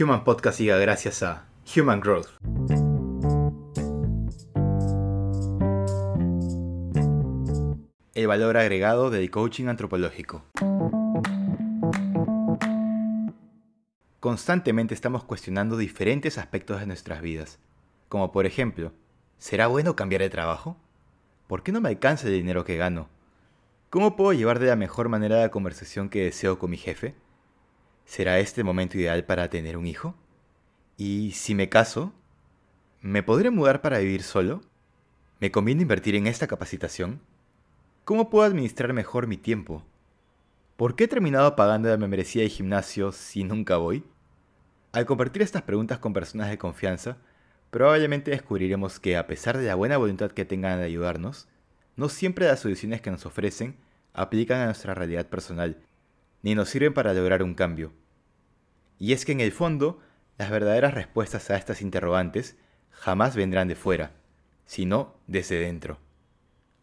Human Podcast llega gracias a Human Growth. El valor agregado del coaching antropológico. Constantemente estamos cuestionando diferentes aspectos de nuestras vidas, como por ejemplo, ¿será bueno cambiar de trabajo? ¿Por qué no me alcanza el dinero que gano? ¿Cómo puedo llevar de la mejor manera la conversación que deseo con mi jefe? ¿Será este momento ideal para tener un hijo? ¿Y si me caso? ¿Me podré mudar para vivir solo? ¿Me conviene invertir en esta capacitación? ¿Cómo puedo administrar mejor mi tiempo? ¿Por qué he terminado pagando la membresía de gimnasio si nunca voy? Al compartir estas preguntas con personas de confianza, probablemente descubriremos que a pesar de la buena voluntad que tengan de ayudarnos, no siempre las soluciones que nos ofrecen aplican a nuestra realidad personal, ni nos sirven para lograr un cambio. Y es que en el fondo, las verdaderas respuestas a estas interrogantes jamás vendrán de fuera, sino desde dentro.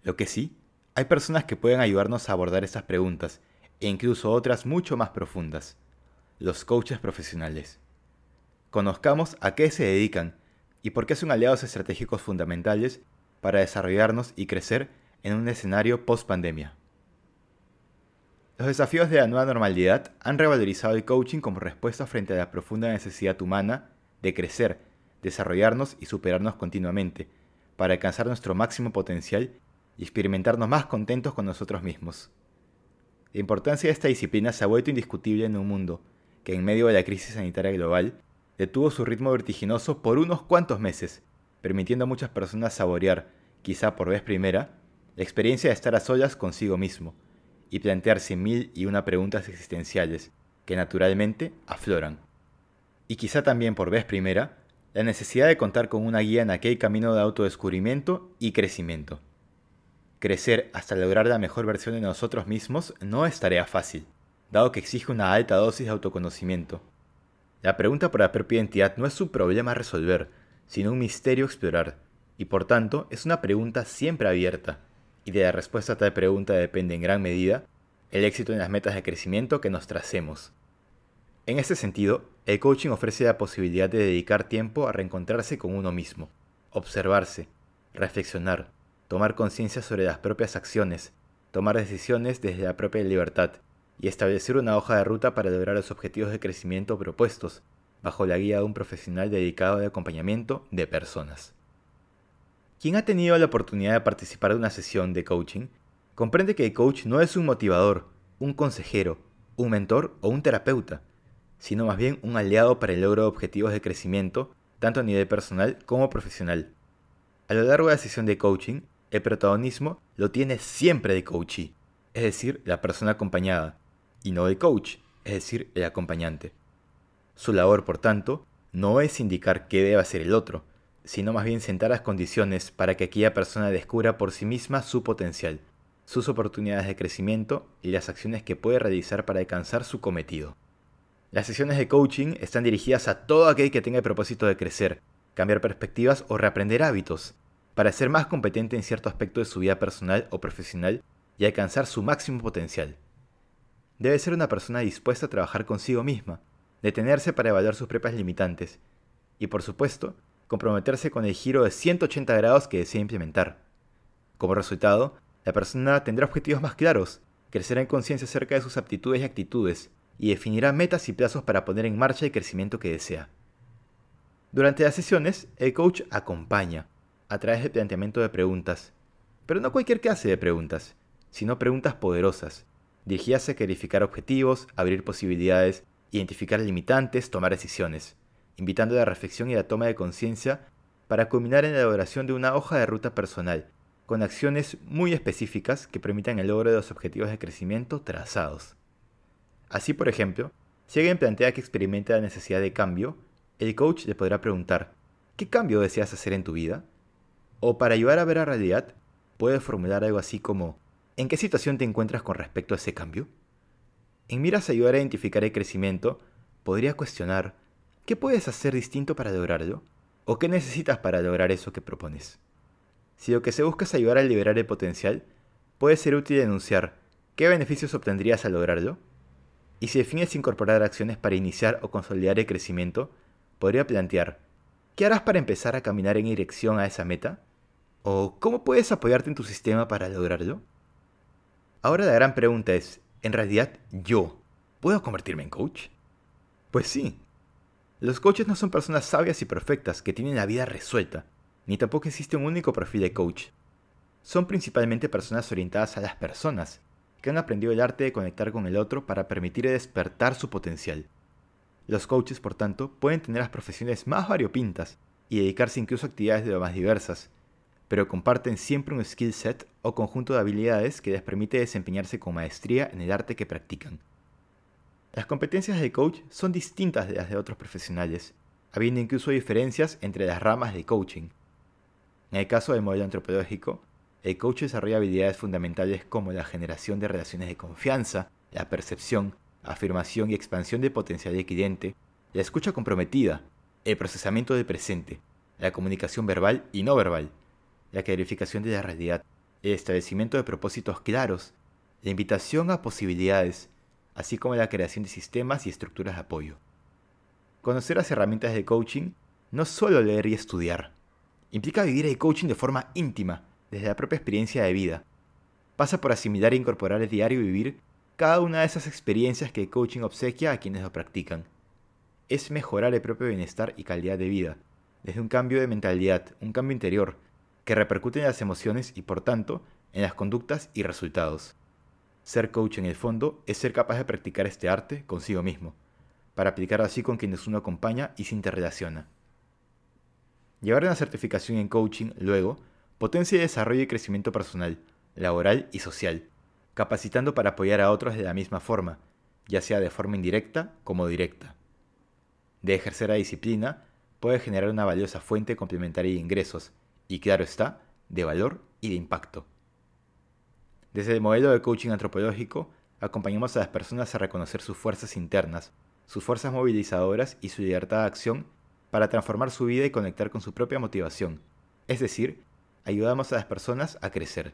Lo que sí, hay personas que pueden ayudarnos a abordar estas preguntas, e incluso otras mucho más profundas, los coaches profesionales. Conozcamos a qué se dedican y por qué son aliados estratégicos fundamentales para desarrollarnos y crecer en un escenario post-pandemia. Los desafíos de la nueva normalidad han revalorizado el coaching como respuesta frente a la profunda necesidad humana de crecer, desarrollarnos y superarnos continuamente, para alcanzar nuestro máximo potencial y experimentarnos más contentos con nosotros mismos. La importancia de esta disciplina se ha vuelto indiscutible en un mundo que en medio de la crisis sanitaria global detuvo su ritmo vertiginoso por unos cuantos meses, permitiendo a muchas personas saborear, quizá por vez primera, la experiencia de estar a solas consigo mismo y plantearse mil y una preguntas existenciales que naturalmente afloran. Y quizá también por vez primera, la necesidad de contar con una guía en aquel camino de autodescubrimiento y crecimiento. Crecer hasta lograr la mejor versión de nosotros mismos no es tarea fácil, dado que exige una alta dosis de autoconocimiento. La pregunta por la propia identidad no es un problema a resolver, sino un misterio a explorar, y por tanto es una pregunta siempre abierta, y de la respuesta a tal pregunta depende en gran medida el éxito en las metas de crecimiento que nos tracemos. En este sentido, el coaching ofrece la posibilidad de dedicar tiempo a reencontrarse con uno mismo, observarse, reflexionar, tomar conciencia sobre las propias acciones, tomar decisiones desde la propia libertad y establecer una hoja de ruta para lograr los objetivos de crecimiento propuestos, bajo la guía de un profesional dedicado al acompañamiento de personas. Quien ha tenido la oportunidad de participar de una sesión de coaching comprende que el coach no es un motivador, un consejero, un mentor o un terapeuta, sino más bien un aliado para el logro de objetivos de crecimiento, tanto a nivel personal como profesional. A lo largo de la sesión de coaching, el protagonismo lo tiene siempre el coachee, es decir, la persona acompañada, y no el coach, es decir, el acompañante. Su labor, por tanto, no es indicar qué debe hacer el otro, sino más bien sentar las condiciones para que aquella persona descubra por sí misma su potencial, sus oportunidades de crecimiento y las acciones que puede realizar para alcanzar su cometido. Las sesiones de coaching están dirigidas a todo aquel que tenga el propósito de crecer, cambiar perspectivas o reaprender hábitos, para ser más competente en cierto aspecto de su vida personal o profesional y alcanzar su máximo potencial. Debe ser una persona dispuesta a trabajar consigo misma, detenerse para evaluar sus propias limitantes, y por supuesto, comprometerse con el giro de 180 grados que desea implementar. Como resultado, la persona tendrá objetivos más claros, crecerá en conciencia acerca de sus aptitudes y actitudes, y definirá metas y plazos para poner en marcha el crecimiento que desea. Durante las sesiones, el coach acompaña, a través del planteamiento de preguntas, pero no cualquier clase de preguntas, sino preguntas poderosas, dirigidas a clarificar objetivos, abrir posibilidades, identificar limitantes, tomar decisiones invitando a la reflexión y la toma de conciencia para culminar en la elaboración de una hoja de ruta personal, con acciones muy específicas que permitan el logro de los objetivos de crecimiento trazados. Así, por ejemplo, si alguien plantea que experimenta la necesidad de cambio, el coach le podrá preguntar, ¿qué cambio deseas hacer en tu vida? O para ayudar a ver la realidad, puede formular algo así como, ¿en qué situación te encuentras con respecto a ese cambio? En miras a ayudar a identificar el crecimiento, podría cuestionar, ¿Qué puedes hacer distinto para lograrlo? ¿O qué necesitas para lograr eso que propones? Si lo que se busca es ayudar a liberar el potencial, puede ser útil denunciar qué beneficios obtendrías al lograrlo. Y si defines incorporar acciones para iniciar o consolidar el crecimiento, podría plantear, ¿qué harás para empezar a caminar en dirección a esa meta? ¿O cómo puedes apoyarte en tu sistema para lograrlo? Ahora la gran pregunta es, ¿en realidad yo puedo convertirme en coach? Pues sí. Los coaches no son personas sabias y perfectas que tienen la vida resuelta, ni tampoco existe un único perfil de coach. Son principalmente personas orientadas a las personas, que han aprendido el arte de conectar con el otro para permitir despertar su potencial. Los coaches, por tanto, pueden tener las profesiones más variopintas y dedicarse incluso a actividades de lo más diversas, pero comparten siempre un skill set o conjunto de habilidades que les permite desempeñarse con maestría en el arte que practican. Las competencias de coach son distintas de las de otros profesionales, habiendo incluso diferencias entre las ramas de coaching. En el caso del modelo antropológico, el coach desarrolla habilidades fundamentales como la generación de relaciones de confianza, la percepción, afirmación y expansión del potencial del cliente, la escucha comprometida, el procesamiento del presente, la comunicación verbal y no verbal, la clarificación de la realidad, el establecimiento de propósitos claros, la invitación a posibilidades, así como la creación de sistemas y estructuras de apoyo. Conocer las herramientas de coaching no solo leer y estudiar, implica vivir el coaching de forma íntima, desde la propia experiencia de vida. Pasa por asimilar e incorporar el diario vivir cada una de esas experiencias que el coaching obsequia a quienes lo practican. Es mejorar el propio bienestar y calidad de vida, desde un cambio de mentalidad, un cambio interior, que repercute en las emociones y por tanto en las conductas y resultados. Ser coach en el fondo es ser capaz de practicar este arte consigo mismo, para aplicarlo así con quienes uno acompaña y se interrelaciona. Llevar una certificación en coaching, luego, potencia el desarrollo y crecimiento personal, laboral y social, capacitando para apoyar a otros de la misma forma, ya sea de forma indirecta como directa. De ejercer la disciplina, puede generar una valiosa fuente complementaria de ingresos, y claro está, de valor y de impacto. Desde el modelo de coaching antropológico, acompañamos a las personas a reconocer sus fuerzas internas, sus fuerzas movilizadoras y su libertad de acción para transformar su vida y conectar con su propia motivación, es decir, ayudamos a las personas a crecer.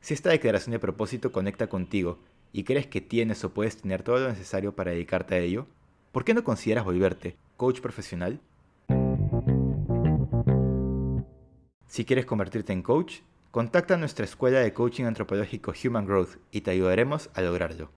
Si esta declaración de propósito conecta contigo y crees que tienes o puedes tener todo lo necesario para dedicarte a ello, ¿por qué no consideras volverte coach profesional? Si quieres convertirte en coach, contacta a nuestra escuela de coaching antropológico Human Growth y te ayudaremos a lograrlo.